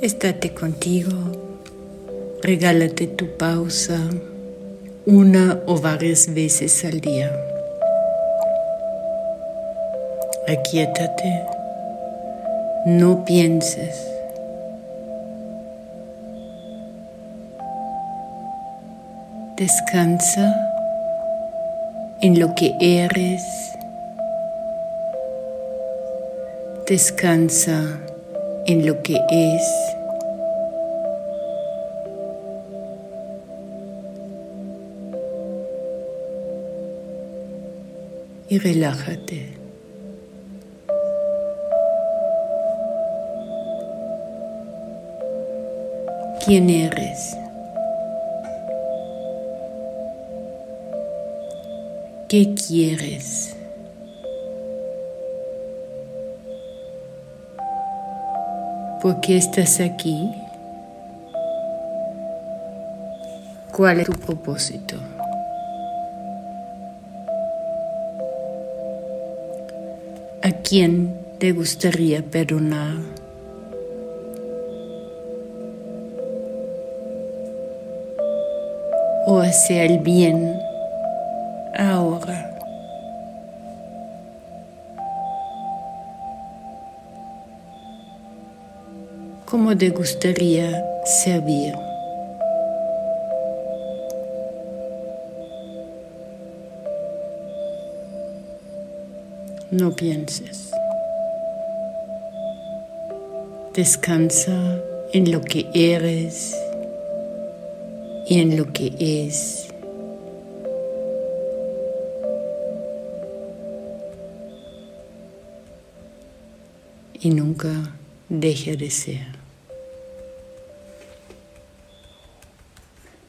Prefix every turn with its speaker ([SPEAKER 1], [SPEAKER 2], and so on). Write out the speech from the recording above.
[SPEAKER 1] Estate contigo, regálate tu pausa una o varias veces al día. Aquietate, no pienses. Descansa en lo que eres. Descansa en lo que es. Y relájate. ¿Quién eres? ¿Qué quieres? ¿Por qué estás aquí? ¿Cuál es tu propósito? ¿A quién te gustaría perdonar? ¿O hacer el bien ahora? ¿Cómo te gustaría servir? No pienses. Descansa en lo que eres y en lo que es. Y nunca deje de ser.